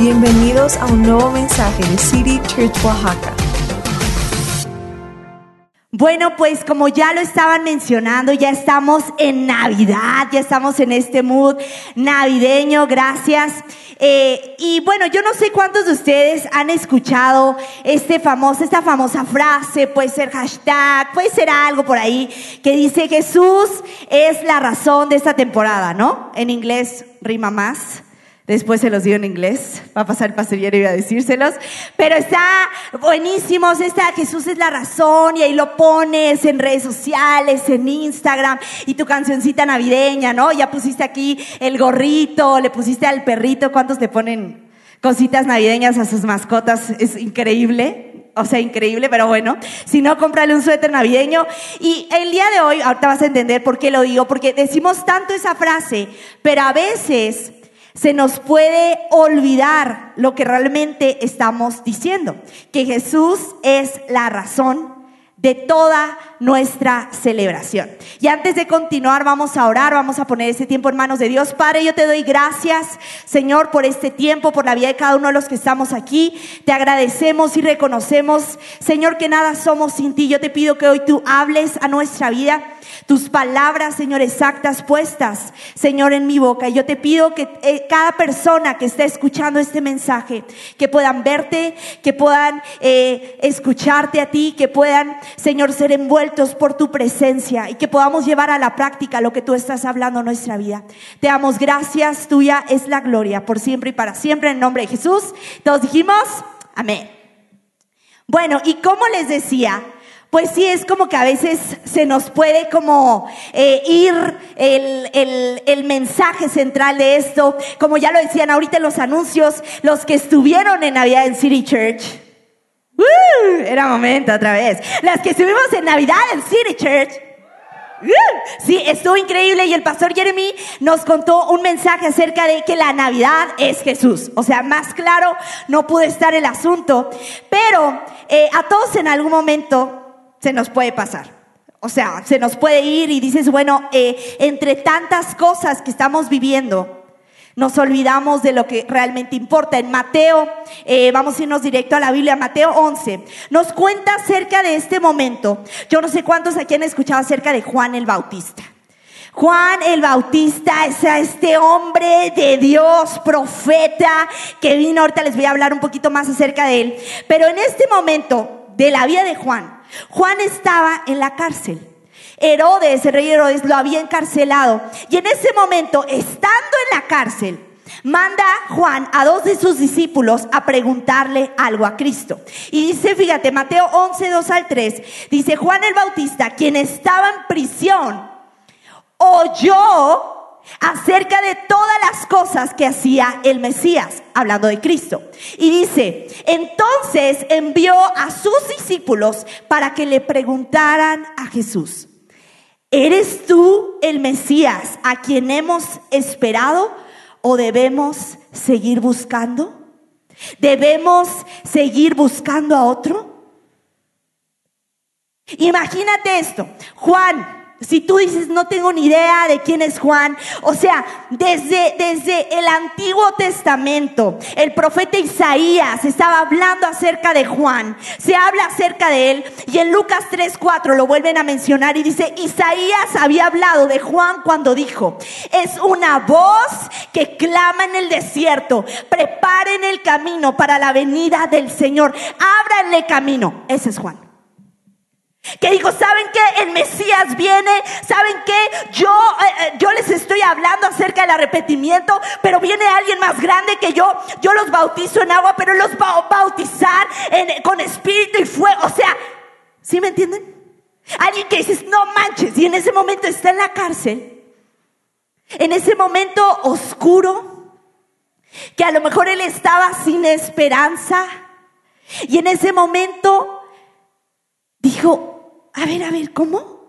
Bienvenidos a un nuevo mensaje de City Church Oaxaca. Bueno, pues como ya lo estaban mencionando, ya estamos en Navidad, ya estamos en este mood navideño, gracias. Eh, y bueno, yo no sé cuántos de ustedes han escuchado este famoso, esta famosa frase, puede ser hashtag, puede ser algo por ahí, que dice Jesús es la razón de esta temporada, ¿no? En inglés rima más. Después se los digo en inglés. Va a pasar el pastor y iba a decírselos. Pero está buenísimo. Está Jesús es la razón y ahí lo pones en redes sociales, en Instagram y tu cancioncita navideña, ¿no? Ya pusiste aquí el gorrito, le pusiste al perrito. ¿Cuántos le ponen cositas navideñas a sus mascotas? Es increíble. O sea, increíble, pero bueno. Si no, cómprale un suéter navideño. Y el día de hoy, ahorita vas a entender por qué lo digo, porque decimos tanto esa frase, pero a veces se nos puede olvidar lo que realmente estamos diciendo, que Jesús es la razón de toda nuestra celebración. Y antes de continuar, vamos a orar, vamos a poner ese tiempo en manos de Dios. Padre, yo te doy gracias, Señor, por este tiempo, por la vida de cada uno de los que estamos aquí. Te agradecemos y reconocemos, Señor, que nada somos sin ti. Yo te pido que hoy tú hables a nuestra vida tus palabras, Señor, exactas puestas, Señor, en mi boca. Y yo te pido que eh, cada persona que esté escuchando este mensaje, que puedan verte, que puedan eh, escucharte a ti, que puedan, Señor, ser envueltos por tu presencia y que podamos llevar a la práctica lo que tú estás hablando en nuestra vida. Te damos gracias, tuya es la gloria, por siempre y para siempre, en nombre de Jesús. Todos dijimos, amén. Bueno, y como les decía, pues sí es como que a veces se nos puede como eh, ir el, el, el, mensaje central de esto, como ya lo decían ahorita en los anuncios, los que estuvieron en Navidad en City Church. ¡Uh! era momento otra vez. Las que estuvimos en Navidad en City Church. ¡Uh! Sí, estuvo increíble y el pastor Jeremy nos contó un mensaje acerca de que la Navidad es Jesús. O sea, más claro no pudo estar el asunto, pero eh, a todos en algún momento se nos puede pasar. O sea, se nos puede ir y dices, bueno, eh, entre tantas cosas que estamos viviendo, nos olvidamos de lo que realmente importa. En Mateo, eh, vamos a irnos directo a la Biblia, Mateo 11, nos cuenta acerca de este momento. Yo no sé cuántos aquí han escuchado acerca de Juan el Bautista. Juan el Bautista es este hombre de Dios, profeta, que vino, ahorita les voy a hablar un poquito más acerca de él. Pero en este momento de la vida de Juan, Juan estaba en la cárcel. Herodes, el rey Herodes, lo había encarcelado. Y en ese momento, estando en la cárcel, manda Juan a dos de sus discípulos a preguntarle algo a Cristo. Y dice, fíjate, Mateo 11, 2 al 3, dice Juan el Bautista, quien estaba en prisión, oyó acerca de todas las cosas que hacía el Mesías, hablando de Cristo. Y dice, entonces envió a sus discípulos para que le preguntaran a Jesús, ¿eres tú el Mesías a quien hemos esperado o debemos seguir buscando? ¿Debemos seguir buscando a otro? Imagínate esto, Juan si tú dices, no tengo ni idea de quién es Juan, o sea, desde, desde el Antiguo Testamento, el profeta Isaías estaba hablando acerca de Juan, se habla acerca de él, y en Lucas 3:4 lo vuelven a mencionar y dice, Isaías había hablado de Juan cuando dijo, es una voz que clama en el desierto, preparen el camino para la venida del Señor, ábranle camino, ese es Juan. Que dijo, ¿saben qué? El Mesías viene, ¿saben qué? Yo, eh, eh, yo les estoy hablando acerca del arrepentimiento, pero viene alguien más grande que yo. Yo los bautizo en agua, pero los va a bautizar con espíritu y fuego. O sea, ¿sí me entienden? Alguien que dices, no manches, y en ese momento está en la cárcel, en ese momento oscuro, que a lo mejor él estaba sin esperanza, y en ese momento dijo, a ver, a ver, ¿cómo?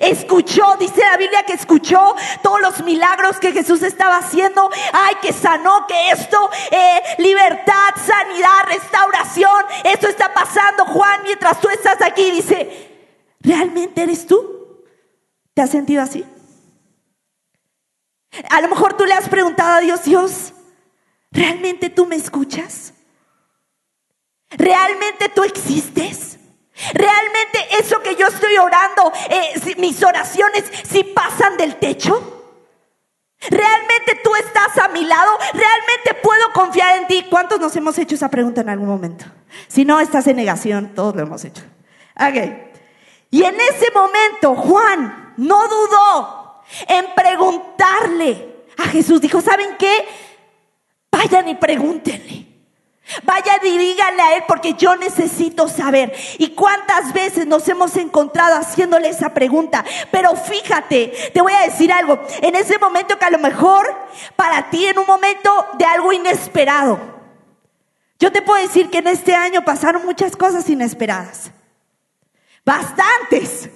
Escuchó, dice la Biblia que escuchó todos los milagros que Jesús estaba haciendo. Ay, que sanó, que esto, eh, libertad, sanidad, restauración. Esto está pasando, Juan, mientras tú estás aquí. Dice, ¿realmente eres tú? ¿Te has sentido así? A lo mejor tú le has preguntado a Dios, Dios, ¿realmente tú me escuchas? ¿Realmente tú existes? ¿Realmente eso que yo estoy orando, eh, mis oraciones, si pasan del techo? ¿Realmente tú estás a mi lado? ¿Realmente puedo confiar en ti? ¿Cuántos nos hemos hecho esa pregunta en algún momento? Si no, estás en negación, todos lo hemos hecho. Ok. Y en ese momento Juan no dudó en preguntarle a Jesús. Dijo, ¿saben qué? Vayan y pregúntenle. Vaya y a él porque yo necesito saber. ¿Y cuántas veces nos hemos encontrado haciéndole esa pregunta? Pero fíjate, te voy a decir algo. En ese momento que a lo mejor para ti en un momento de algo inesperado. Yo te puedo decir que en este año pasaron muchas cosas inesperadas. Bastantes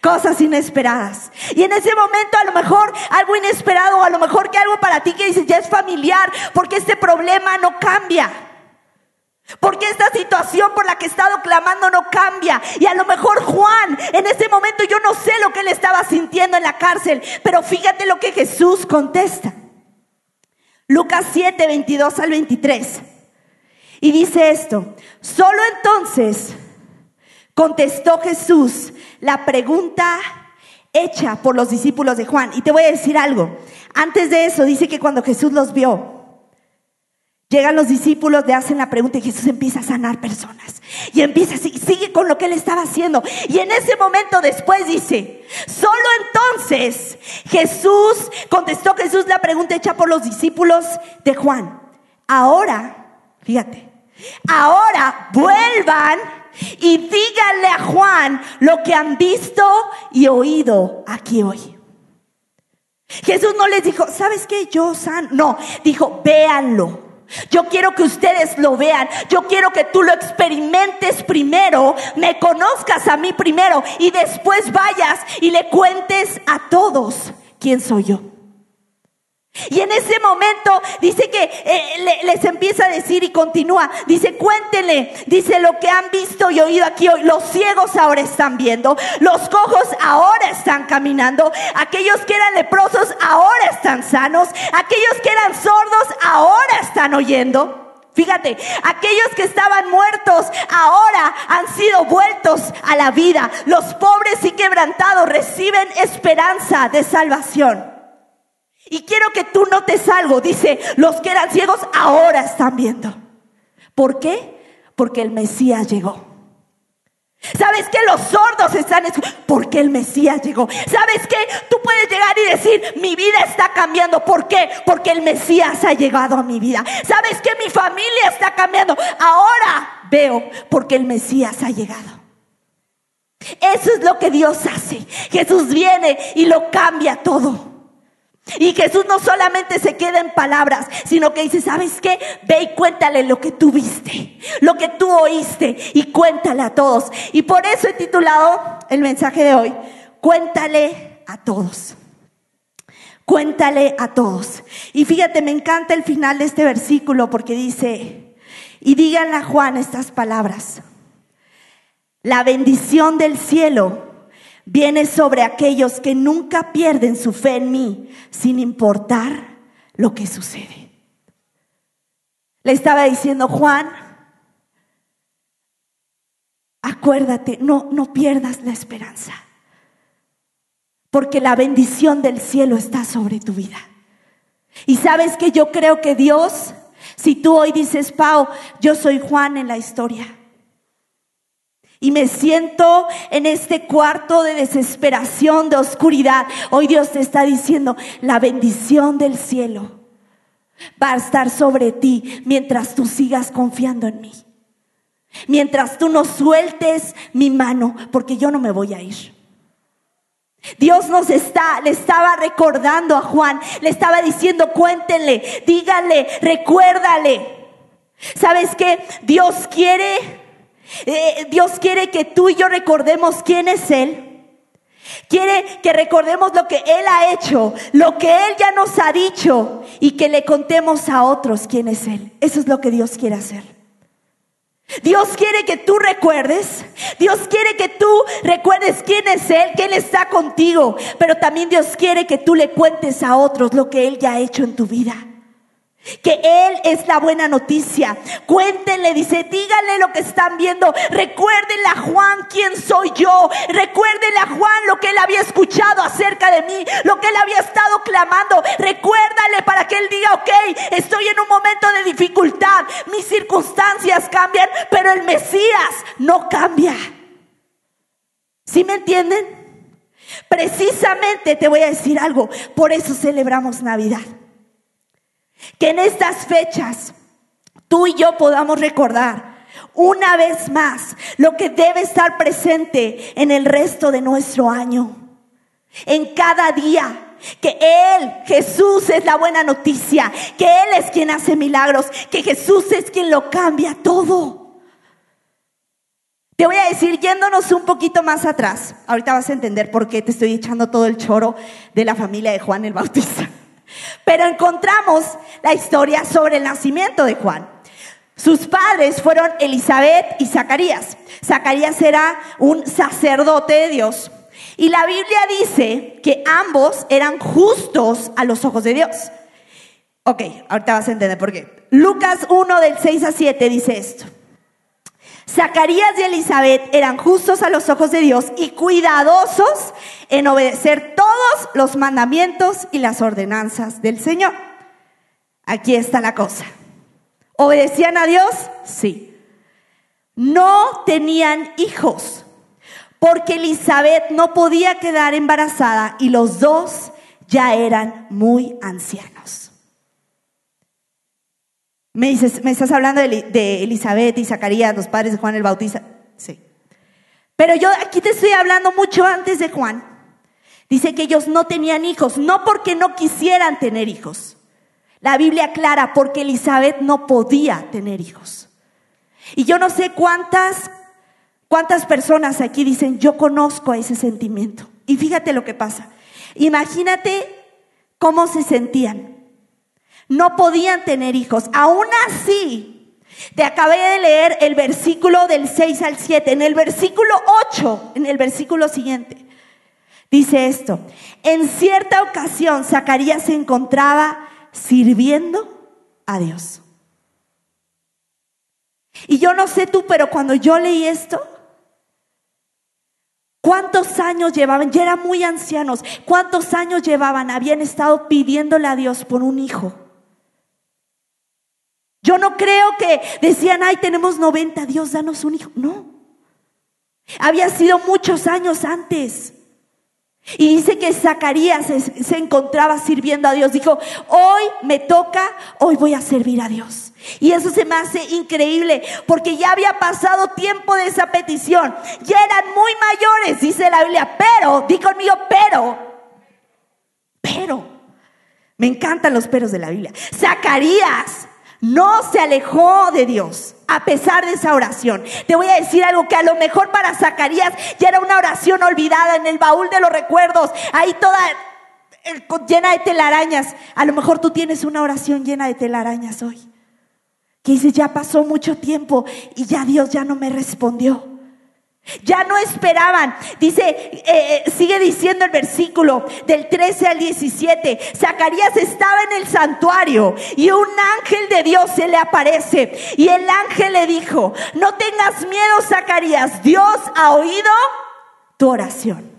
cosas inesperadas. Y en ese momento a lo mejor algo inesperado, o a lo mejor que algo para ti que dices ya es familiar, porque este problema no cambia. Porque esta situación por la que he estado clamando no cambia. Y a lo mejor Juan, en ese momento yo no sé lo que él estaba sintiendo en la cárcel, pero fíjate lo que Jesús contesta. Lucas 7, 22 al 23. Y dice esto, solo entonces contestó Jesús la pregunta hecha por los discípulos de Juan. Y te voy a decir algo. Antes de eso dice que cuando Jesús los vio, Llegan los discípulos, le hacen la pregunta y Jesús empieza a sanar personas. Y empieza, sigue con lo que él estaba haciendo. Y en ese momento después dice, solo entonces Jesús, contestó Jesús la pregunta hecha por los discípulos de Juan. Ahora, fíjate, ahora vuelvan y díganle a Juan lo que han visto y oído aquí hoy. Jesús no les dijo, ¿sabes qué? Yo san. No, dijo, véanlo. Yo quiero que ustedes lo vean. Yo quiero que tú lo experimentes primero, me conozcas a mí primero y después vayas y le cuentes a todos quién soy yo. Y en ese momento dice que eh, les empieza a decir y continúa, dice cuéntenle, dice lo que han visto y oído aquí hoy, los ciegos ahora están viendo, los cojos ahora están caminando, aquellos que eran leprosos ahora están sanos, aquellos que eran sordos ahora están oyendo. Fíjate, aquellos que estaban muertos ahora han sido vueltos a la vida. Los pobres y quebrantados reciben esperanza de salvación. Y quiero que tú notes algo. Dice, los que eran ciegos ahora están viendo. ¿Por qué? Porque el Mesías llegó. ¿Sabes que los sordos están Porque el Mesías llegó. ¿Sabes que Tú puedes llegar y decir, mi vida está cambiando. ¿Por qué? Porque el Mesías ha llegado a mi vida. ¿Sabes que Mi familia está cambiando. Ahora veo porque el Mesías ha llegado. Eso es lo que Dios hace. Jesús viene y lo cambia todo. Y Jesús no solamente se queda en palabras, sino que dice, ¿sabes qué? Ve y cuéntale lo que tú viste, lo que tú oíste y cuéntale a todos. Y por eso he titulado el mensaje de hoy, cuéntale a todos. Cuéntale a todos. Y fíjate, me encanta el final de este versículo porque dice, y díganle a Juan estas palabras. La bendición del cielo viene sobre aquellos que nunca pierden su fe en mí, sin importar lo que sucede. Le estaba diciendo Juan, acuérdate, no, no pierdas la esperanza, porque la bendición del cielo está sobre tu vida. Y sabes que yo creo que Dios, si tú hoy dices, Pau, yo soy Juan en la historia, y me siento en este cuarto de desesperación, de oscuridad. Hoy Dios te está diciendo, la bendición del cielo va a estar sobre ti mientras tú sigas confiando en mí. Mientras tú no sueltes mi mano, porque yo no me voy a ir. Dios nos está, le estaba recordando a Juan, le estaba diciendo, cuéntenle, díganle, recuérdale. ¿Sabes qué? Dios quiere eh, Dios quiere que tú y yo recordemos quién es Él. Quiere que recordemos lo que Él ha hecho, lo que Él ya nos ha dicho y que le contemos a otros quién es Él. Eso es lo que Dios quiere hacer. Dios quiere que tú recuerdes, Dios quiere que tú recuerdes quién es Él, que Él está contigo, pero también Dios quiere que tú le cuentes a otros lo que Él ya ha hecho en tu vida. Que Él es la buena noticia. Cuéntenle, dice, díganle lo que están viendo. Recuérdenle a Juan quién soy yo. Recuérdenle a Juan lo que él había escuchado acerca de mí, lo que él había estado clamando. Recuérdale para que él diga, ok, estoy en un momento de dificultad. Mis circunstancias cambian, pero el Mesías no cambia. ¿Sí me entienden? Precisamente te voy a decir algo. Por eso celebramos Navidad. Que en estas fechas tú y yo podamos recordar una vez más lo que debe estar presente en el resto de nuestro año. En cada día. Que Él, Jesús, es la buena noticia. Que Él es quien hace milagros. Que Jesús es quien lo cambia todo. Te voy a decir, yéndonos un poquito más atrás, ahorita vas a entender por qué te estoy echando todo el choro de la familia de Juan el Bautista. Pero encontramos la historia sobre el nacimiento de Juan. Sus padres fueron Elizabeth y Zacarías. Zacarías era un sacerdote de Dios. Y la Biblia dice que ambos eran justos a los ojos de Dios. Ok, ahorita vas a entender por qué. Lucas 1 del 6 a 7 dice esto. Zacarías y Elizabeth eran justos a los ojos de Dios y cuidadosos en obedecer todos los mandamientos y las ordenanzas del Señor. Aquí está la cosa. ¿Obedecían a Dios? Sí. No tenían hijos porque Elizabeth no podía quedar embarazada y los dos ya eran muy ancianos. Me dices, ¿me estás hablando de, Elizabeth y Zacarías, los padres de Juan el Bautista? Sí. Pero yo aquí te estoy hablando mucho antes de Juan. Dice que ellos no tenían hijos, no porque no quisieran tener hijos. La Biblia aclara porque Elizabeth no podía tener hijos. Y yo no sé cuántas, cuántas personas aquí dicen, yo conozco ese sentimiento. Y fíjate lo que pasa. Imagínate cómo se sentían. No podían tener hijos. Aún así, te acabé de leer el versículo del 6 al 7. En el versículo 8, en el versículo siguiente, dice esto. En cierta ocasión, Zacarías se encontraba sirviendo a Dios. Y yo no sé tú, pero cuando yo leí esto, ¿Cuántos años llevaban? Ya eran muy ancianos. ¿Cuántos años llevaban? Habían estado pidiéndole a Dios por un hijo. Yo no creo que decían, ay, tenemos 90, Dios, danos un hijo. No. Había sido muchos años antes. Y dice que Zacarías se, encontraba sirviendo a Dios. Dijo, hoy me toca, hoy voy a servir a Dios. Y eso se me hace increíble porque ya había pasado tiempo de esa petición. Ya eran muy mayores, dice la Biblia. Pero, di conmigo, pero, pero, me encantan los peros de la Biblia. Zacarías no se alejó de Dios a pesar de esa oración. Te voy a decir algo que a lo mejor para Zacarías ya era una oración olvidada en el baúl de los recuerdos, ahí toda llena de telarañas. A lo mejor tú tienes una oración llena de telarañas hoy. Que dices, ya pasó mucho tiempo y ya Dios ya no me respondió. Ya no esperaban. Dice, eh, eh, sigue diciendo el versículo del 13 al 17. Zacarías estaba en el santuario y un ángel de Dios se le aparece. Y el ángel le dijo, no tengas miedo, Zacarías. Dios ha oído tu oración.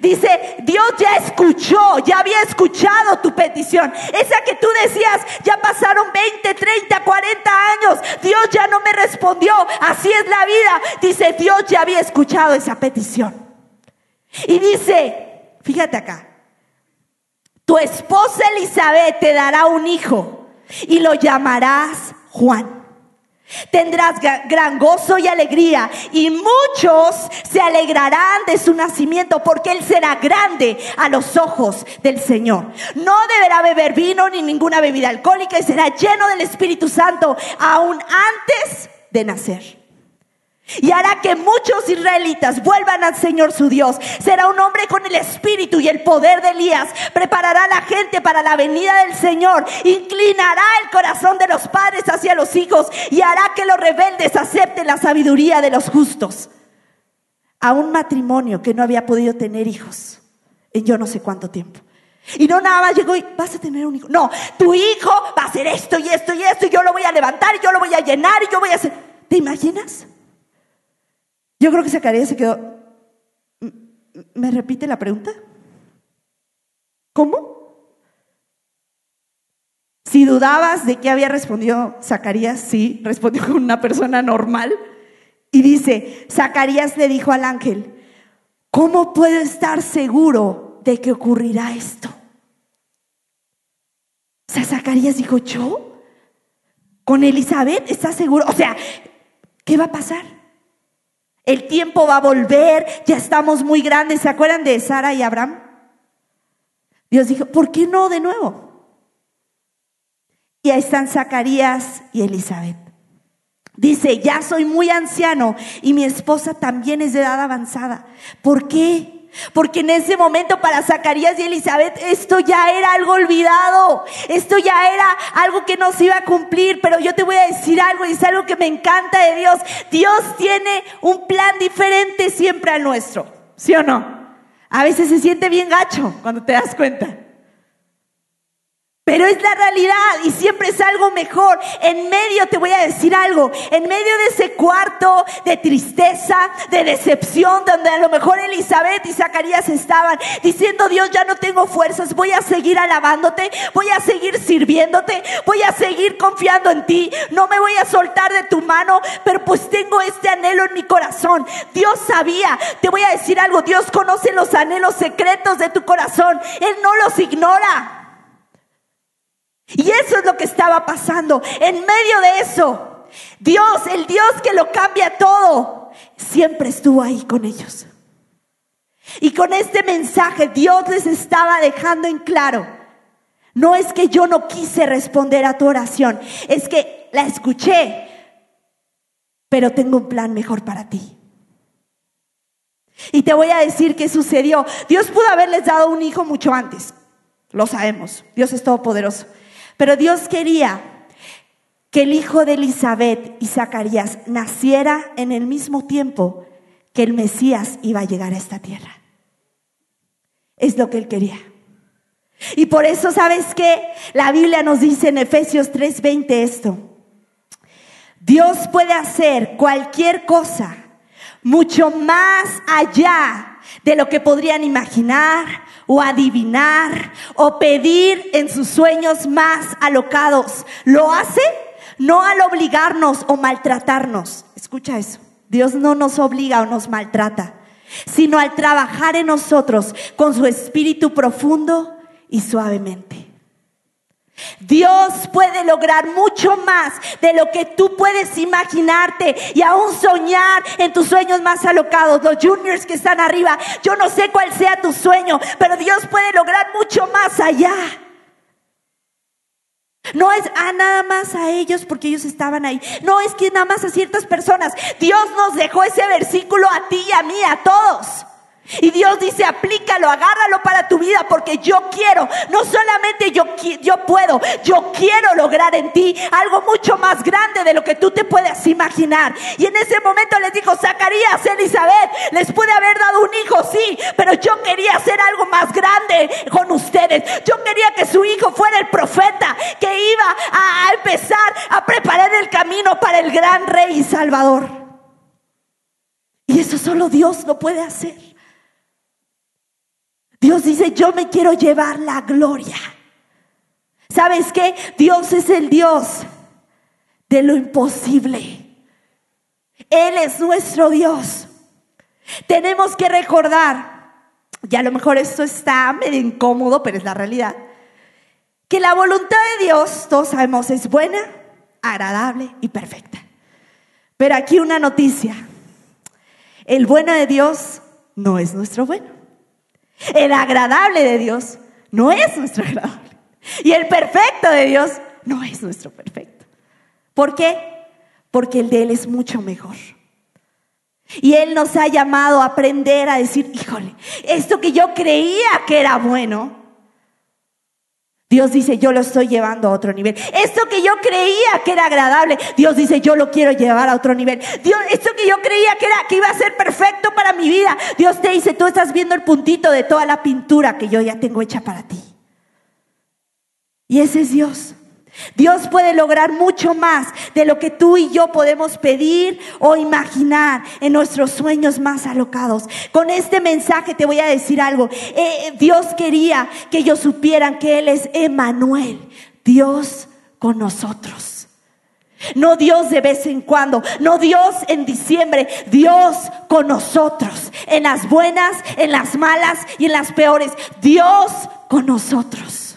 Dice, Dios ya escuchó, ya había escuchado tu petición. Esa que tú decías, ya pasaron 20, 30, 40 años. Dios ya no me respondió. Así es la vida. Dice, Dios ya había escuchado esa petición. Y dice, fíjate acá, tu esposa Elizabeth te dará un hijo y lo llamarás Juan. Tendrás gran gozo y alegría y muchos se alegrarán de su nacimiento porque él será grande a los ojos del Señor. No deberá beber vino ni ninguna bebida alcohólica y será lleno del Espíritu Santo aún antes de nacer y hará que muchos israelitas vuelvan al Señor su Dios. Será un hombre con el espíritu y el poder de Elías. Preparará a la gente para la venida del Señor. Inclinará el corazón de los padres hacia los hijos y hará que los rebeldes acepten la sabiduría de los justos. A un matrimonio que no había podido tener hijos en yo no sé cuánto tiempo. Y no nada más llegó y vas a tener un hijo. No, tu hijo va a hacer esto y esto y esto y yo lo voy a levantar y yo lo voy a llenar y yo voy a hacer... ¿Te imaginas? Yo creo que Zacarías se quedó... ¿Me repite la pregunta? ¿Cómo? Si dudabas de qué había respondido Zacarías, sí, respondió con una persona normal. Y dice, Zacarías le dijo al ángel, ¿cómo puedo estar seguro de que ocurrirá esto? O sea, Zacarías dijo, ¿yo? ¿Con Elizabeth? ¿Estás seguro? O sea, ¿qué va a pasar? El tiempo va a volver, ya estamos muy grandes. ¿Se acuerdan de Sara y Abraham? Dios dijo, ¿por qué no de nuevo? Y ahí están Zacarías y Elizabeth. Dice, ya soy muy anciano y mi esposa también es de edad avanzada. ¿Por qué? Porque en ese momento para Zacarías y Elizabeth esto ya era algo olvidado, esto ya era algo que no se iba a cumplir, pero yo te voy a decir algo y es algo que me encanta de Dios. Dios tiene un plan diferente siempre al nuestro, ¿sí o no? A veces se siente bien gacho cuando te das cuenta. Pero es la realidad y siempre es algo mejor. En medio te voy a decir algo, en medio de ese cuarto de tristeza, de decepción, donde a lo mejor Elizabeth y Zacarías estaban diciendo, Dios, ya no tengo fuerzas, voy a seguir alabándote, voy a seguir sirviéndote, voy a seguir confiando en ti, no me voy a soltar de tu mano, pero pues tengo este anhelo en mi corazón. Dios sabía, te voy a decir algo, Dios conoce los anhelos secretos de tu corazón, Él no los ignora. Y eso es lo que estaba pasando. En medio de eso, Dios, el Dios que lo cambia todo, siempre estuvo ahí con ellos. Y con este mensaje Dios les estaba dejando en claro, no es que yo no quise responder a tu oración, es que la escuché, pero tengo un plan mejor para ti. Y te voy a decir qué sucedió. Dios pudo haberles dado un hijo mucho antes, lo sabemos, Dios es todopoderoso. Pero Dios quería que el hijo de Elizabeth y Zacarías naciera en el mismo tiempo que el Mesías iba a llegar a esta tierra. Es lo que él quería. Y por eso, ¿sabes qué? La Biblia nos dice en Efesios 3:20 esto. Dios puede hacer cualquier cosa mucho más allá de lo que podrían imaginar o adivinar o pedir en sus sueños más alocados. Lo hace no al obligarnos o maltratarnos. Escucha eso. Dios no nos obliga o nos maltrata, sino al trabajar en nosotros con su espíritu profundo y suavemente. Dios puede lograr mucho más de lo que tú puedes imaginarte y aún soñar en tus sueños más alocados. Los juniors que están arriba, yo no sé cuál sea tu sueño, pero Dios puede lograr mucho más allá. No es a nada más a ellos porque ellos estaban ahí. No es que nada más a ciertas personas. Dios nos dejó ese versículo a ti y a mí, a todos. Y Dios dice, aplícalo, agárralo para tu vida porque yo quiero, no solamente yo, yo puedo, yo quiero lograr en ti algo mucho más grande de lo que tú te puedes imaginar. Y en ese momento les dijo, Zacarías, Elizabeth, les pude haber dado un hijo, sí, pero yo quería hacer algo más grande con ustedes. Yo quería que su hijo fuera el profeta que iba a empezar a preparar el camino para el gran rey y salvador. Y eso solo Dios lo puede hacer. Dios dice, yo me quiero llevar la gloria. ¿Sabes qué? Dios es el Dios de lo imposible. Él es nuestro Dios. Tenemos que recordar, y a lo mejor esto está medio incómodo, pero es la realidad, que la voluntad de Dios, todos sabemos, es buena, agradable y perfecta. Pero aquí una noticia, el bueno de Dios no es nuestro bueno. El agradable de Dios no es nuestro agradable. Y el perfecto de Dios no es nuestro perfecto. ¿Por qué? Porque el de Él es mucho mejor. Y Él nos ha llamado a aprender a decir, híjole, esto que yo creía que era bueno, Dios dice, yo lo estoy llevando a otro nivel. Esto que yo creía que era agradable, Dios dice, yo lo quiero llevar a otro nivel. Dios, esto que yo creía que, era, que iba a ser perfecto para mi vida, Dios te dice, tú estás viendo el puntito de toda la pintura que yo ya tengo hecha para ti. Y ese es Dios. Dios puede lograr mucho más de lo que tú y yo podemos pedir o imaginar en nuestros sueños más alocados. Con este mensaje te voy a decir algo. Eh, Dios quería que ellos supieran que Él es Emanuel, Dios con nosotros. No Dios de vez en cuando, no Dios en diciembre, Dios con nosotros, en las buenas, en las malas y en las peores, Dios con nosotros.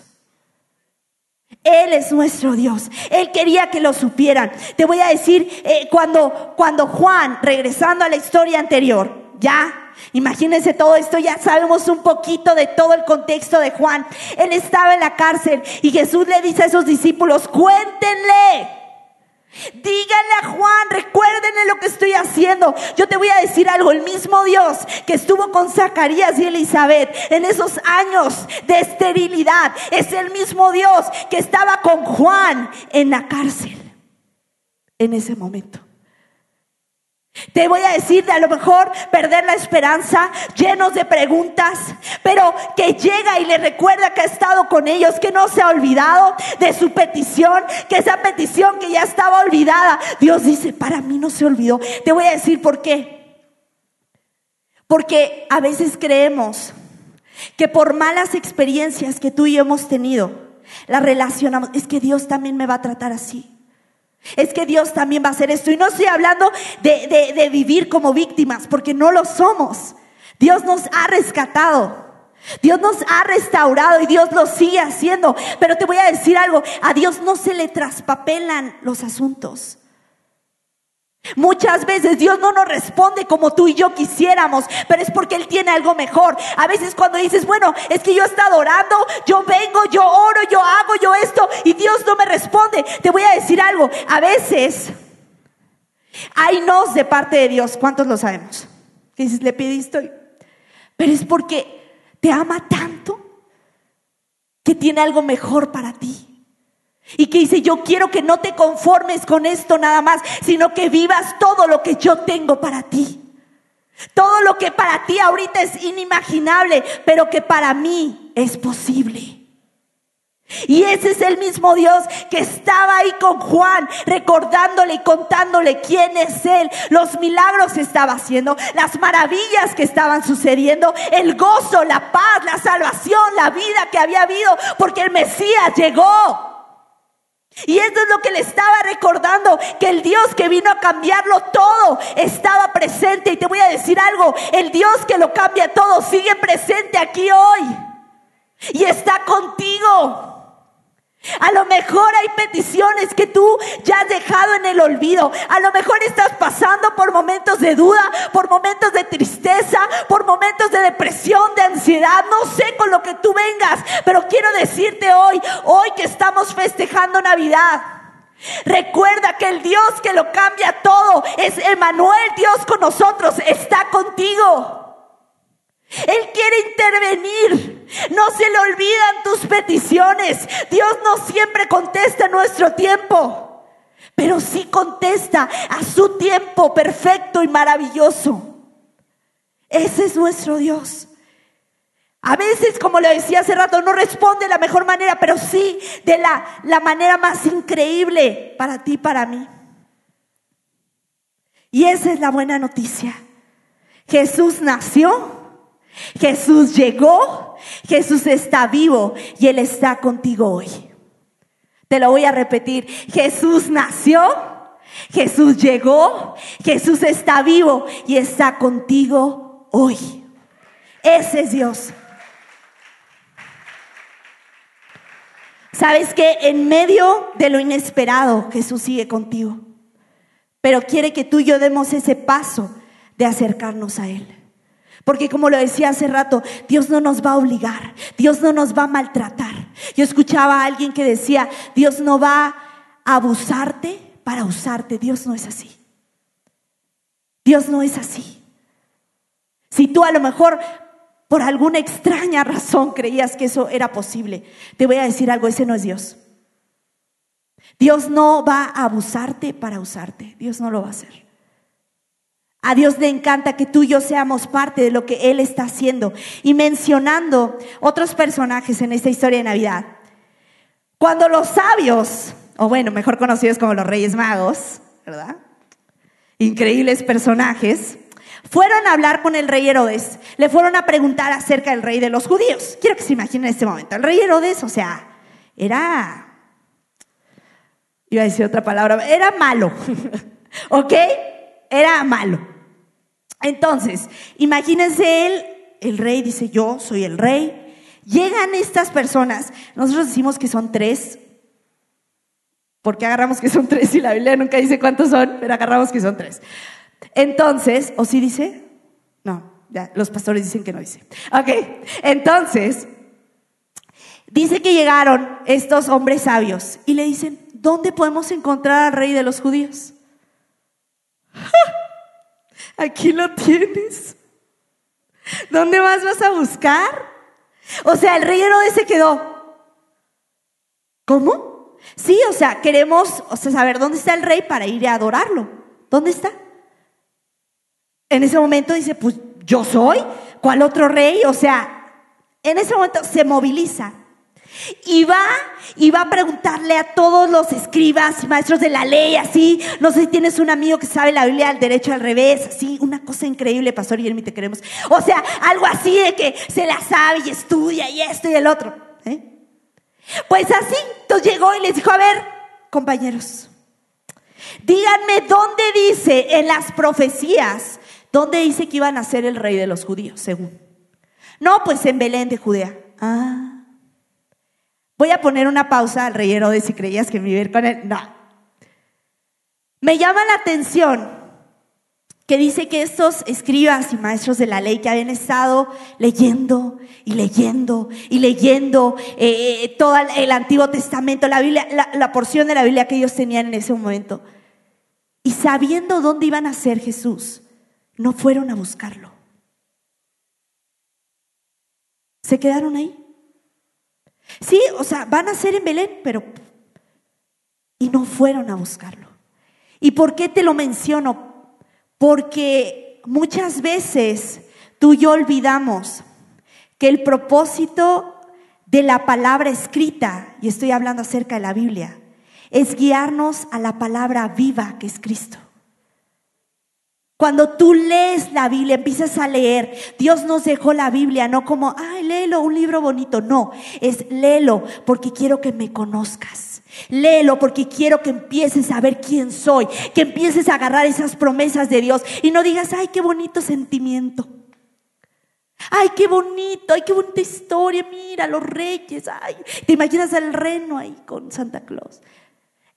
Él es nuestro Dios. Él quería que lo supieran. Te voy a decir, eh, cuando, cuando Juan, regresando a la historia anterior, ya Imagínense todo esto, ya sabemos un poquito de todo el contexto de Juan. Él estaba en la cárcel y Jesús le dice a esos discípulos, cuéntenle. Díganle a Juan, recuérdenle lo que estoy haciendo. Yo te voy a decir algo, el mismo Dios que estuvo con Zacarías y Elizabeth en esos años de esterilidad, es el mismo Dios que estaba con Juan en la cárcel en ese momento. Te voy a decir de a lo mejor perder la esperanza, llenos de preguntas, pero que llega y le recuerda que ha estado con ellos, que no se ha olvidado de su petición, que esa petición que ya estaba olvidada, Dios dice, para mí no se olvidó. Te voy a decir por qué. Porque a veces creemos que por malas experiencias que tú y yo hemos tenido, la relacionamos, es que Dios también me va a tratar así. Es que Dios también va a hacer esto. Y no estoy hablando de, de, vivir como víctimas, porque no lo somos. Dios nos ha rescatado. Dios nos ha restaurado y Dios lo sigue haciendo. Pero te voy a decir algo, a Dios no se le traspapelan los asuntos. Muchas veces Dios no nos responde como tú y yo quisiéramos, pero es porque Él tiene algo mejor. A veces cuando dices, bueno, es que yo he estado orando, yo vengo, yo oro, yo hago, yo esto, y Dios no me responde. Te voy a decir algo, a veces hay nos de parte de Dios. ¿Cuántos lo sabemos? Que dices, le pediste, pero es porque te ama tanto que tiene algo mejor para ti. Y que dice, yo quiero que no te conformes con esto nada más, sino que vivas todo lo que yo tengo para ti. Todo lo que para ti ahorita es inimaginable, pero que para mí es posible. Y ese es el mismo Dios que estaba ahí con Juan, recordándole y contándole quién es Él, los milagros que estaba haciendo, las maravillas que estaban sucediendo, el gozo, la paz, la salvación, la vida que había habido, porque el Mesías llegó. Y eso es lo que le estaba recordando, que el Dios que vino a cambiarlo todo estaba presente. Y te voy a decir algo, el Dios que lo cambia todo sigue presente aquí hoy. Y está contigo. A lo mejor hay peticiones que tú ya has dejado en el olvido. A lo mejor estás pasando por momentos de duda, por momentos de tristeza, por momentos de depresión, de ansiedad. No sé con lo que tú vengas, pero quiero decirte hoy, hoy que estamos festejando Navidad. Recuerda que el Dios que lo cambia todo es Emanuel, Dios con nosotros, está contigo. Él quiere intervenir. No se le olvidan tus peticiones. Dios no siempre contesta nuestro tiempo, pero sí contesta a su tiempo perfecto y maravilloso. Ese es nuestro Dios. A veces, como le decía hace rato, no responde de la mejor manera, pero sí de la, la manera más increíble para ti, para mí. Y esa es la buena noticia. Jesús nació Jesús llegó, Jesús está vivo y Él está contigo hoy. Te lo voy a repetir. Jesús nació, Jesús llegó, Jesús está vivo y está contigo hoy. Ese es Dios. Sabes que en medio de lo inesperado Jesús sigue contigo, pero quiere que tú y yo demos ese paso de acercarnos a Él. Porque como lo decía hace rato, Dios no nos va a obligar, Dios no nos va a maltratar. Yo escuchaba a alguien que decía, Dios no va a abusarte para usarte, Dios no es así. Dios no es así. Si tú a lo mejor por alguna extraña razón creías que eso era posible, te voy a decir algo, ese no es Dios. Dios no va a abusarte para usarte, Dios no lo va a hacer. A Dios le encanta que tú y yo seamos parte de lo que Él está haciendo. Y mencionando otros personajes en esta historia de Navidad. Cuando los sabios, o bueno, mejor conocidos como los Reyes Magos, ¿verdad? Increíbles personajes, fueron a hablar con el rey Herodes, le fueron a preguntar acerca del rey de los judíos. Quiero que se imaginen este momento. El rey Herodes, o sea, era, iba a decir otra palabra, era malo, ¿ok? Era malo. Entonces, imagínense él, el rey dice, yo soy el rey. Llegan estas personas, nosotros decimos que son tres, porque agarramos que son tres y la Biblia nunca dice cuántos son, pero agarramos que son tres. Entonces, ¿o sí dice? No, ya, los pastores dicen que no dice. Ok, entonces, dice que llegaron estos hombres sabios y le dicen, ¿dónde podemos encontrar al rey de los judíos? Aquí lo tienes. ¿Dónde más vas a buscar? O sea, el rey Herodes se quedó. ¿Cómo? Sí, o sea, queremos o sea, saber dónde está el rey para ir a adorarlo. ¿Dónde está? En ese momento dice, pues yo soy, ¿cuál otro rey? O sea, en ese momento se moviliza. Y va, y va a preguntarle a todos los escribas y maestros de la ley, así. No sé si tienes un amigo que sabe la Biblia al derecho al revés, así. Una cosa increíble, Pastor Guillermo, te queremos. O sea, algo así de que se la sabe y estudia y esto y el otro. ¿eh? Pues así, entonces llegó y les dijo, a ver, compañeros, díganme dónde dice en las profecías, dónde dice que iban a ser el rey de los judíos, según. No, pues en Belén de Judea. Ah. Voy a poner una pausa al rey Herodes si creías que me iba a ir con él. No. Me llama la atención que dice que estos escribas y maestros de la ley que habían estado leyendo y leyendo y leyendo eh, eh, todo el Antiguo Testamento, la, Biblia, la porción de la Biblia que ellos tenían en ese momento, y sabiendo dónde iban a ser Jesús, no fueron a buscarlo. Se quedaron ahí. Sí, o sea, van a ser en Belén, pero... Y no fueron a buscarlo. ¿Y por qué te lo menciono? Porque muchas veces tú y yo olvidamos que el propósito de la palabra escrita, y estoy hablando acerca de la Biblia, es guiarnos a la palabra viva que es Cristo. Cuando tú lees la Biblia, empiezas a leer, Dios nos dejó la Biblia, no como, ay, léelo, un libro bonito. No, es léelo porque quiero que me conozcas. Léelo porque quiero que empieces a ver quién soy, que empieces a agarrar esas promesas de Dios y no digas, ay, qué bonito sentimiento. Ay, qué bonito, ay, qué bonita historia, mira, los reyes, ay, te imaginas al reno ahí con Santa Claus.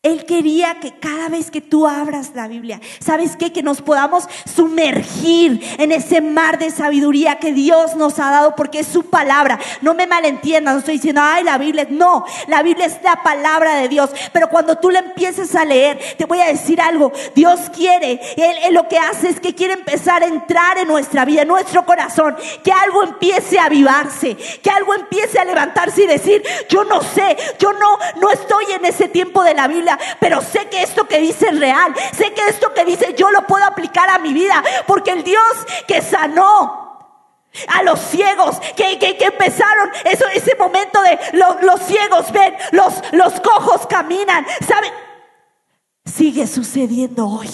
Él quería que cada vez que tú abras la Biblia, ¿sabes qué? Que nos podamos sumergir en ese mar de sabiduría que Dios nos ha dado porque es su palabra. No me malentiendan, no estoy diciendo, ay, la Biblia. No, la Biblia es la palabra de Dios. Pero cuando tú la empiezas a leer, te voy a decir algo. Dios quiere, Él, lo que hace es que quiere empezar a entrar en nuestra vida, en nuestro corazón. Que algo empiece a avivarse, que algo empiece a levantarse y decir, yo no sé, yo no, no estoy en ese tiempo de la Biblia pero sé que esto que dice es real. Sé que esto que dice yo lo puedo aplicar a mi vida, porque el Dios que sanó a los ciegos que, que, empezaron eso, ese momento de los ciegos ven, los, los cojos caminan, ¿saben? Sigue sucediendo hoy.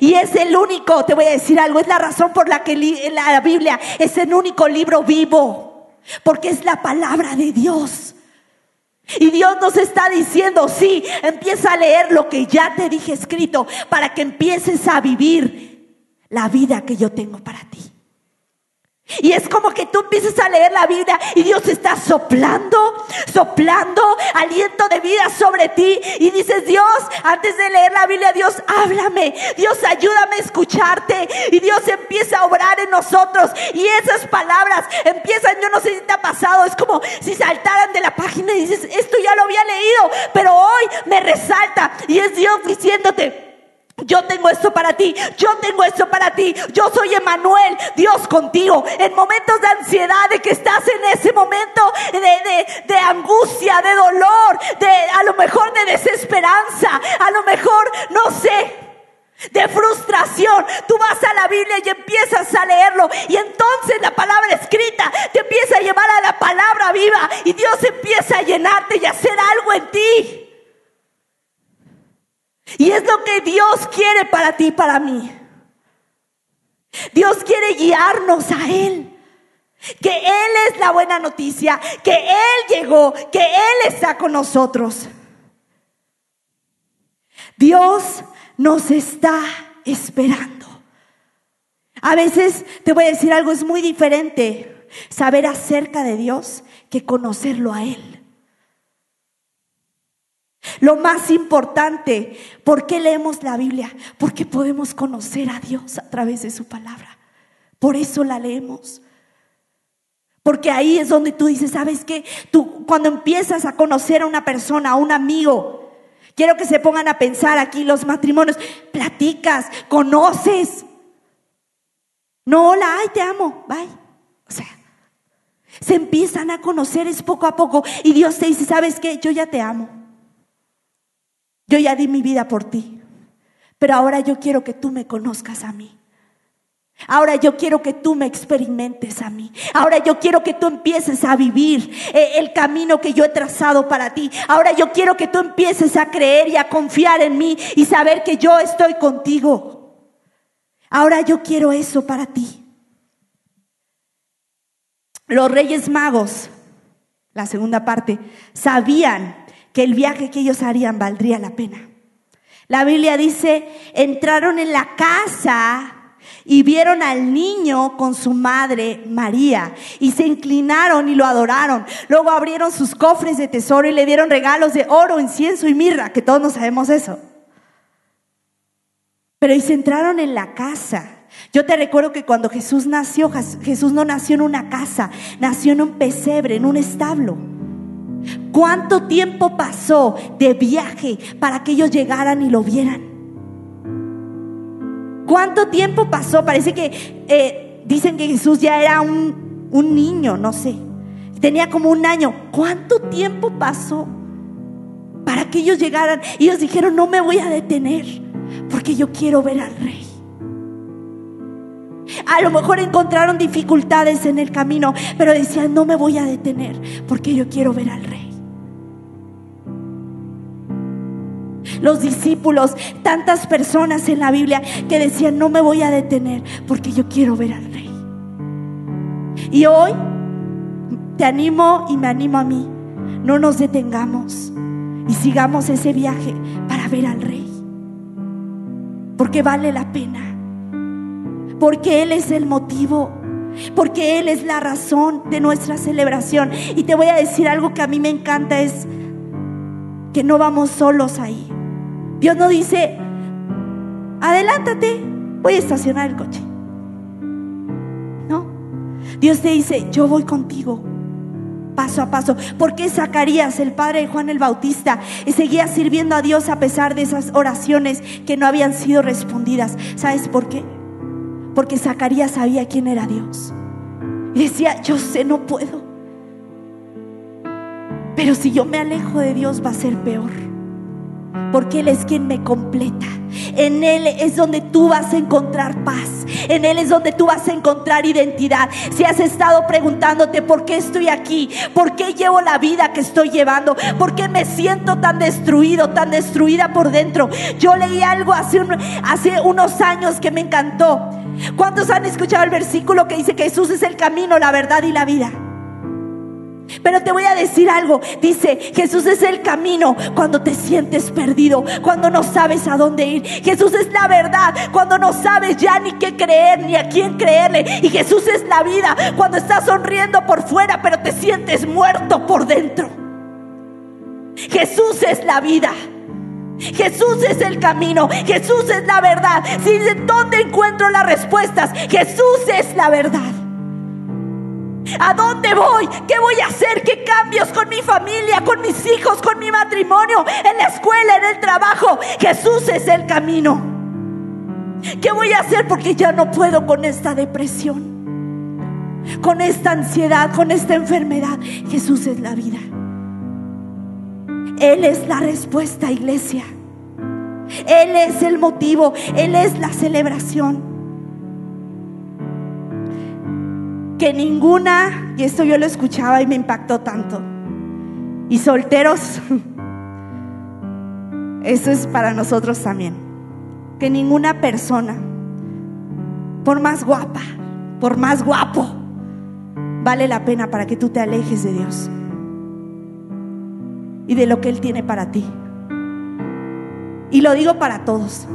Y es el único, te voy a decir algo, es la razón por la que la Biblia es el único libro vivo, porque es la palabra de Dios. Y Dios nos está diciendo, sí, empieza a leer lo que ya te dije escrito para que empieces a vivir la vida que yo tengo para ti. Y es como que tú empiezas a leer la Biblia y Dios está soplando, soplando aliento de vida sobre ti. Y dices, Dios, antes de leer la Biblia, Dios, háblame. Dios, ayúdame a escucharte. Y Dios empieza a obrar en nosotros. Y esas palabras empiezan, yo no sé si te ha pasado, es como si saltaran de la página y dices, esto ya lo había leído, pero hoy me resalta. Y es Dios diciéndote, yo tengo esto para ti, yo tengo esto para ti, yo soy Emanuel, Dios contigo. En momentos de ansiedad, de que estás en ese momento de, de, angustia, de dolor, de a lo mejor de desesperanza, a lo mejor, no sé, de frustración. Tú vas a la Biblia y empiezas a leerlo y entonces la palabra escrita te empieza a llevar a la palabra viva y Dios empieza a llenarte y a hacer algo en ti. Y es lo que Dios quiere para ti y para mí. Dios quiere guiarnos a Él. Que Él es la buena noticia, que Él llegó, que Él está con nosotros. Dios nos está esperando. A veces te voy a decir algo, es muy diferente saber acerca de Dios que conocerlo a Él. Lo más importante, ¿por qué leemos la Biblia? Porque podemos conocer a Dios a través de su palabra. Por eso la leemos. Porque ahí es donde tú dices, ¿sabes qué? Tú cuando empiezas a conocer a una persona, a un amigo, quiero que se pongan a pensar aquí los matrimonios, platicas, conoces. No, hola, ay, te amo, bye. O sea, se empiezan a conocer es poco a poco y Dios te dice, ¿sabes qué? Yo ya te amo. Yo ya di mi vida por ti, pero ahora yo quiero que tú me conozcas a mí. Ahora yo quiero que tú me experimentes a mí. Ahora yo quiero que tú empieces a vivir eh, el camino que yo he trazado para ti. Ahora yo quiero que tú empieces a creer y a confiar en mí y saber que yo estoy contigo. Ahora yo quiero eso para ti. Los reyes magos, la segunda parte, sabían que el viaje que ellos harían valdría la pena. La Biblia dice, entraron en la casa y vieron al niño con su madre María y se inclinaron y lo adoraron. Luego abrieron sus cofres de tesoro y le dieron regalos de oro, incienso y mirra, que todos no sabemos eso. Pero y se entraron en la casa. Yo te recuerdo que cuando Jesús nació, Jesús no nació en una casa, nació en un pesebre, en un establo. ¿Cuánto tiempo pasó de viaje para que ellos llegaran y lo vieran? ¿Cuánto tiempo pasó? Parece que eh, dicen que Jesús ya era un, un niño, no sé. Tenía como un año. ¿Cuánto tiempo pasó para que ellos llegaran? Y ellos dijeron, no me voy a detener porque yo quiero ver al rey. A lo mejor encontraron dificultades en el camino, pero decían, no me voy a detener porque yo quiero ver al rey. Los discípulos, tantas personas en la Biblia que decían, no me voy a detener porque yo quiero ver al rey. Y hoy te animo y me animo a mí, no nos detengamos y sigamos ese viaje para ver al rey. Porque vale la pena porque Él es el motivo, porque Él es la razón de nuestra celebración. Y te voy a decir algo que a mí me encanta, es que no vamos solos ahí. Dios no dice, adelántate, voy a estacionar el coche. No, Dios te dice, yo voy contigo paso a paso. Porque Zacarías, el padre de Juan el Bautista, seguía sirviendo a Dios a pesar de esas oraciones que no habían sido respondidas? ¿Sabes por qué? porque Zacarías sabía quién era Dios. Y decía, yo sé, no puedo. Pero si yo me alejo de Dios va a ser peor. Porque Él es quien me completa. En Él es donde tú vas a encontrar paz. En Él es donde tú vas a encontrar identidad. Si has estado preguntándote por qué estoy aquí, por qué llevo la vida que estoy llevando, por qué me siento tan destruido, tan destruida por dentro. Yo leí algo hace, hace unos años que me encantó. ¿Cuántos han escuchado el versículo que dice que Jesús es el camino, la verdad y la vida? Pero te voy a decir algo. Dice, Jesús es el camino cuando te sientes perdido, cuando no sabes a dónde ir. Jesús es la verdad cuando no sabes ya ni qué creer, ni a quién creerle. Y Jesús es la vida cuando estás sonriendo por fuera, pero te sientes muerto por dentro. Jesús es la vida. Jesús es el camino, Jesús es la verdad. Si de dónde encuentro las respuestas, Jesús es la verdad. ¿A dónde voy? ¿Qué voy a hacer? ¿Qué cambios con mi familia, con mis hijos, con mi matrimonio, en la escuela, en el trabajo? Jesús es el camino. ¿Qué voy a hacer? Porque ya no puedo con esta depresión, con esta ansiedad, con esta enfermedad. Jesús es la vida. Él es la respuesta, iglesia. Él es el motivo, Él es la celebración. Que ninguna, y esto yo lo escuchaba y me impactó tanto, y solteros, eso es para nosotros también, que ninguna persona, por más guapa, por más guapo, vale la pena para que tú te alejes de Dios y de lo que Él tiene para ti. Y lo digo para todos.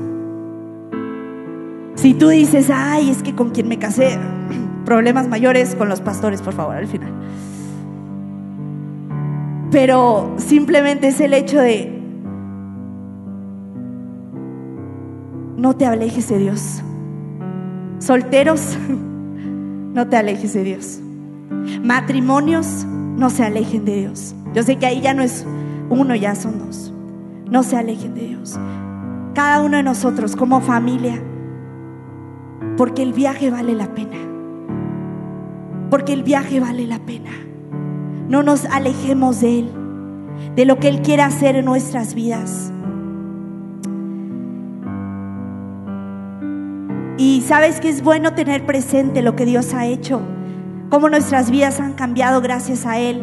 Si tú dices, ay, es que con quien me casé, problemas mayores con los pastores, por favor, al final. Pero simplemente es el hecho de no te alejes de Dios. Solteros, no te alejes de Dios. Matrimonios, no se alejen de Dios. Yo sé que ahí ya no es uno, ya son dos. No se alejen de Dios. Cada uno de nosotros como familia, porque el viaje vale la pena. Porque el viaje vale la pena. No nos alejemos de Él, de lo que Él quiere hacer en nuestras vidas. Y sabes que es bueno tener presente lo que Dios ha hecho, cómo nuestras vidas han cambiado gracias a Él,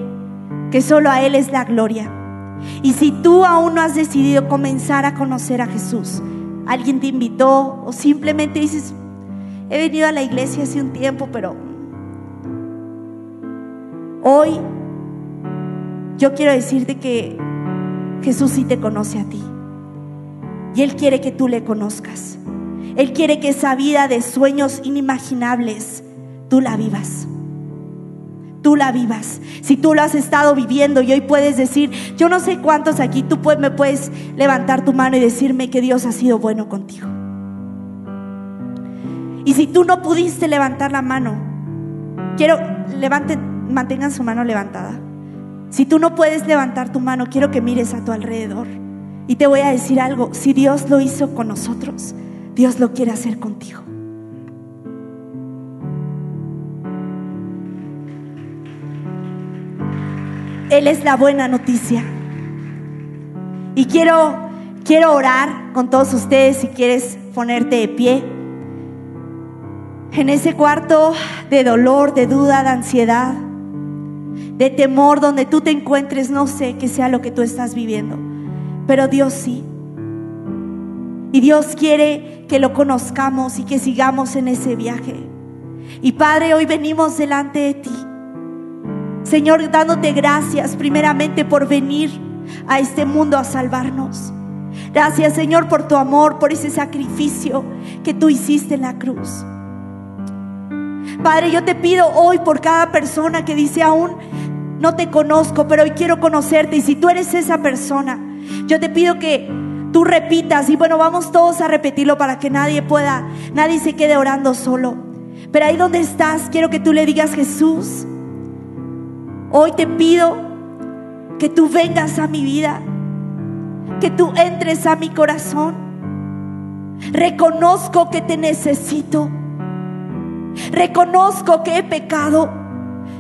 que solo a Él es la gloria. Y si tú aún no has decidido comenzar a conocer a Jesús, alguien te invitó o simplemente dices, he venido a la iglesia hace un tiempo, pero hoy yo quiero decirte que Jesús sí te conoce a ti. Y Él quiere que tú le conozcas. Él quiere que esa vida de sueños inimaginables tú la vivas tú la vivas. Si tú lo has estado viviendo y hoy puedes decir, yo no sé cuántos aquí, tú me puedes levantar tu mano y decirme que Dios ha sido bueno contigo. Y si tú no pudiste levantar la mano, quiero, levanten, mantengan su mano levantada. Si tú no puedes levantar tu mano, quiero que mires a tu alrededor. Y te voy a decir algo, si Dios lo hizo con nosotros, Dios lo quiere hacer contigo. Él es la buena noticia. Y quiero, quiero orar con todos ustedes si quieres ponerte de pie. En ese cuarto de dolor, de duda, de ansiedad, de temor, donde tú te encuentres, no sé qué sea lo que tú estás viviendo, pero Dios sí. Y Dios quiere que lo conozcamos y que sigamos en ese viaje. Y Padre, hoy venimos delante de ti Señor, dándote gracias primeramente por venir a este mundo a salvarnos. Gracias, Señor, por tu amor, por ese sacrificio que tú hiciste en la cruz. Padre, yo te pido hoy por cada persona que dice aún no te conozco, pero hoy quiero conocerte. Y si tú eres esa persona, yo te pido que tú repitas. Y bueno, vamos todos a repetirlo para que nadie pueda, nadie se quede orando solo. Pero ahí donde estás, quiero que tú le digas, Jesús, Hoy te pido que tú vengas a mi vida, que tú entres a mi corazón. Reconozco que te necesito. Reconozco que he pecado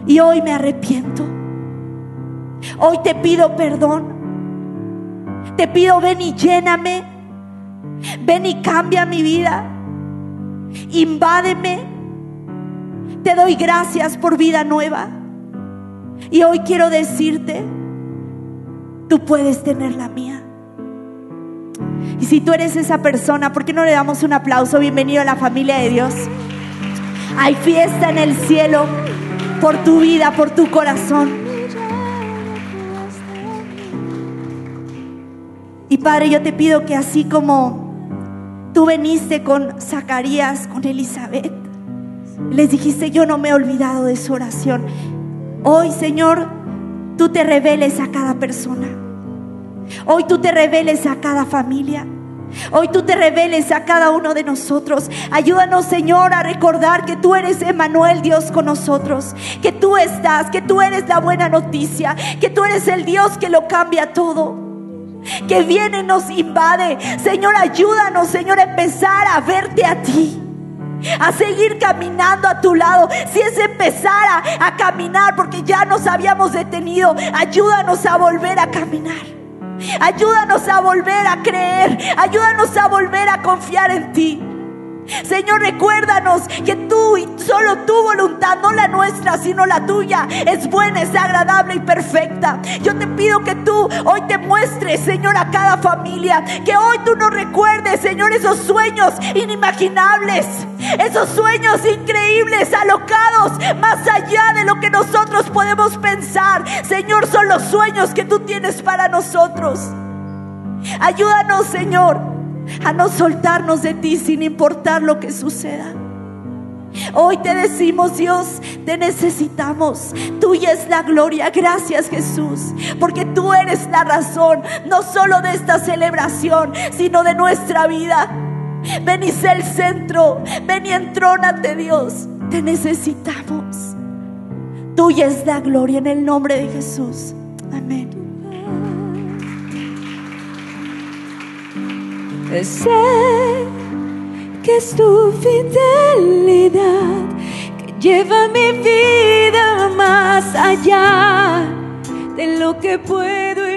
y hoy me arrepiento. Hoy te pido perdón. Te pido ven y lléname. Ven y cambia mi vida. Invádeme. Te doy gracias por vida nueva. Y hoy quiero decirte, tú puedes tener la mía. Y si tú eres esa persona, ¿por qué no le damos un aplauso? Bienvenido a la familia de Dios. Hay fiesta en el cielo por tu vida, por tu corazón. Y Padre, yo te pido que así como tú veniste con Zacarías, con Elizabeth, les dijiste, yo no me he olvidado de su oración. Hoy, Señor, tú te reveles a cada persona. Hoy tú te reveles a cada familia. Hoy tú te reveles a cada uno de nosotros. Ayúdanos, Señor, a recordar que tú eres Emanuel, Dios con nosotros. Que tú estás, que tú eres la buena noticia. Que tú eres el Dios que lo cambia todo. Que viene nos invade. Señor, ayúdanos, Señor, a empezar a verte a ti a seguir caminando a tu lado. Si es empezar a, caminar porque ya nos habíamos detenido, ayúdanos a volver a caminar. Ayúdanos a volver a creer. Ayúdanos a volver a confiar en ti. Señor, recuérdanos que tú y solo tu voluntad, no la nuestra, sino la tuya, es buena, es agradable y perfecta. Yo te pido que tú hoy te muestres, Señor, a cada familia, que hoy tú nos recuerdes, Señor, esos sueños inimaginables, esos sueños increíbles, alocados, más allá de lo que nosotros podemos pensar. Señor, son los sueños que tú tienes para nosotros. Ayúdanos, Señor a no soltarnos de ti sin importar lo que suceda. Hoy te decimos, Dios, te necesitamos. Tuya es la gloria. Gracias, Jesús. Porque tú eres la razón, no solo de esta celebración, sino de nuestra vida. Ven y sé el centro. Ven y entrónate, Dios. Te necesitamos. Tuya es la gloria en el nombre de Jesús. Amén. Sé que es tu fidelidad que lleva mi vida más allá de lo que puedo